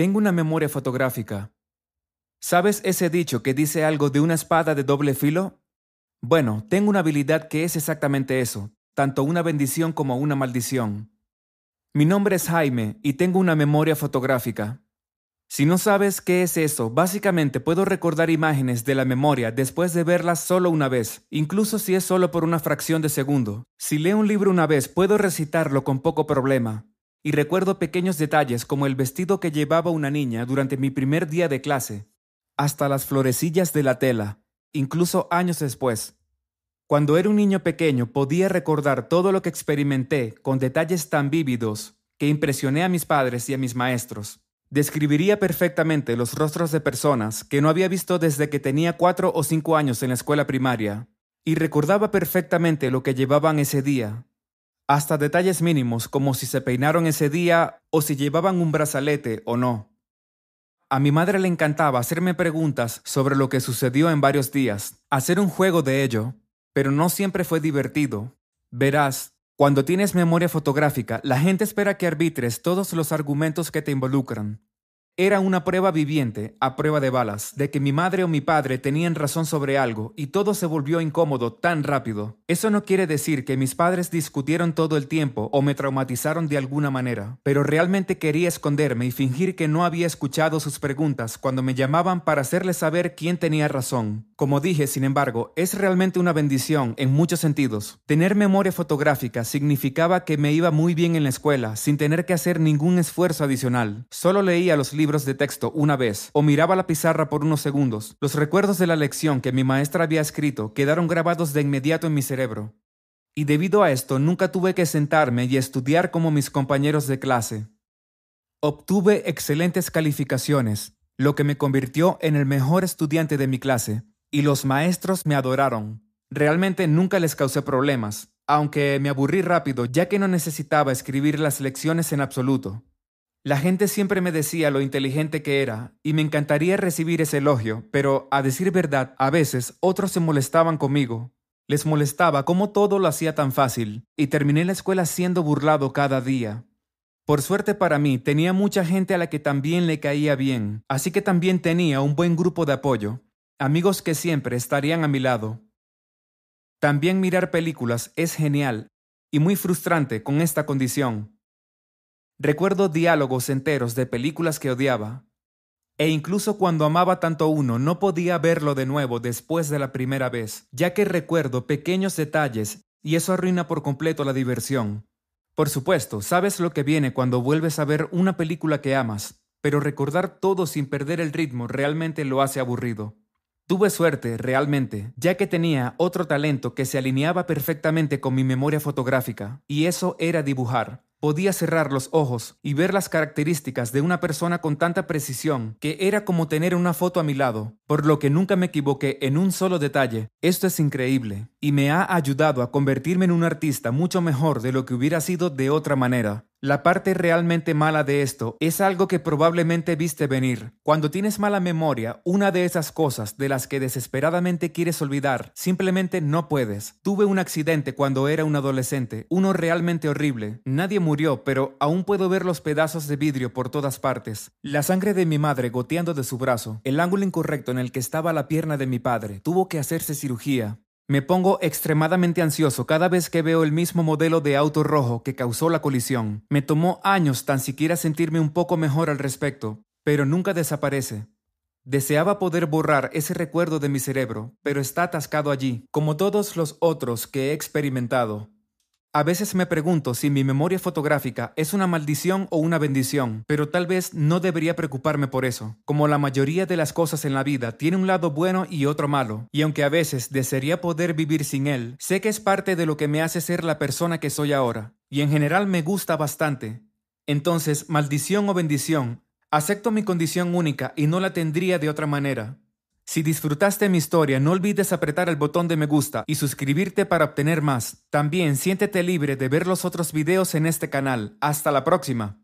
Tengo una memoria fotográfica. ¿Sabes ese dicho que dice algo de una espada de doble filo? Bueno, tengo una habilidad que es exactamente eso, tanto una bendición como una maldición. Mi nombre es Jaime y tengo una memoria fotográfica. Si no sabes qué es eso, básicamente puedo recordar imágenes de la memoria después de verlas solo una vez, incluso si es solo por una fracción de segundo. Si leo un libro una vez, puedo recitarlo con poco problema. Y recuerdo pequeños detalles como el vestido que llevaba una niña durante mi primer día de clase, hasta las florecillas de la tela, incluso años después. Cuando era un niño pequeño podía recordar todo lo que experimenté con detalles tan vívidos que impresioné a mis padres y a mis maestros. Describiría perfectamente los rostros de personas que no había visto desde que tenía cuatro o cinco años en la escuela primaria, y recordaba perfectamente lo que llevaban ese día, hasta detalles mínimos como si se peinaron ese día o si llevaban un brazalete o no. A mi madre le encantaba hacerme preguntas sobre lo que sucedió en varios días, hacer un juego de ello, pero no siempre fue divertido. Verás, cuando tienes memoria fotográfica, la gente espera que arbitres todos los argumentos que te involucran. Era una prueba viviente, a prueba de balas, de que mi madre o mi padre tenían razón sobre algo y todo se volvió incómodo tan rápido. Eso no quiere decir que mis padres discutieron todo el tiempo o me traumatizaron de alguna manera, pero realmente quería esconderme y fingir que no había escuchado sus preguntas cuando me llamaban para hacerles saber quién tenía razón. Como dije, sin embargo, es realmente una bendición en muchos sentidos. Tener memoria fotográfica significaba que me iba muy bien en la escuela sin tener que hacer ningún esfuerzo adicional. Solo leía los libros de texto una vez o miraba la pizarra por unos segundos, los recuerdos de la lección que mi maestra había escrito quedaron grabados de inmediato en mi cerebro. Y debido a esto nunca tuve que sentarme y estudiar como mis compañeros de clase. Obtuve excelentes calificaciones, lo que me convirtió en el mejor estudiante de mi clase, y los maestros me adoraron. Realmente nunca les causé problemas, aunque me aburrí rápido ya que no necesitaba escribir las lecciones en absoluto. La gente siempre me decía lo inteligente que era, y me encantaría recibir ese elogio, pero a decir verdad, a veces otros se molestaban conmigo. Les molestaba cómo todo lo hacía tan fácil, y terminé la escuela siendo burlado cada día. Por suerte para mí, tenía mucha gente a la que también le caía bien, así que también tenía un buen grupo de apoyo, amigos que siempre estarían a mi lado. También mirar películas es genial y muy frustrante con esta condición. Recuerdo diálogos enteros de películas que odiaba, e incluso cuando amaba tanto uno no podía verlo de nuevo después de la primera vez, ya que recuerdo pequeños detalles y eso arruina por completo la diversión. Por supuesto, sabes lo que viene cuando vuelves a ver una película que amas, pero recordar todo sin perder el ritmo realmente lo hace aburrido. Tuve suerte, realmente, ya que tenía otro talento que se alineaba perfectamente con mi memoria fotográfica, y eso era dibujar. Podía cerrar los ojos y ver las características de una persona con tanta precisión que era como tener una foto a mi lado, por lo que nunca me equivoqué en un solo detalle. Esto es increíble y me ha ayudado a convertirme en un artista mucho mejor de lo que hubiera sido de otra manera. La parte realmente mala de esto es algo que probablemente viste venir. Cuando tienes mala memoria, una de esas cosas de las que desesperadamente quieres olvidar, simplemente no puedes. Tuve un accidente cuando era un adolescente, uno realmente horrible. Nadie murió, pero aún puedo ver los pedazos de vidrio por todas partes. La sangre de mi madre goteando de su brazo, el ángulo incorrecto en el que estaba la pierna de mi padre. Tuvo que hacerse cirugía. Me pongo extremadamente ansioso cada vez que veo el mismo modelo de auto rojo que causó la colisión. Me tomó años tan siquiera sentirme un poco mejor al respecto, pero nunca desaparece. Deseaba poder borrar ese recuerdo de mi cerebro, pero está atascado allí, como todos los otros que he experimentado. A veces me pregunto si mi memoria fotográfica es una maldición o una bendición, pero tal vez no debería preocuparme por eso. Como la mayoría de las cosas en la vida tiene un lado bueno y otro malo, y aunque a veces desearía poder vivir sin él, sé que es parte de lo que me hace ser la persona que soy ahora, y en general me gusta bastante. Entonces, maldición o bendición, acepto mi condición única y no la tendría de otra manera. Si disfrutaste mi historia, no olvides apretar el botón de me gusta y suscribirte para obtener más. También siéntete libre de ver los otros videos en este canal. Hasta la próxima.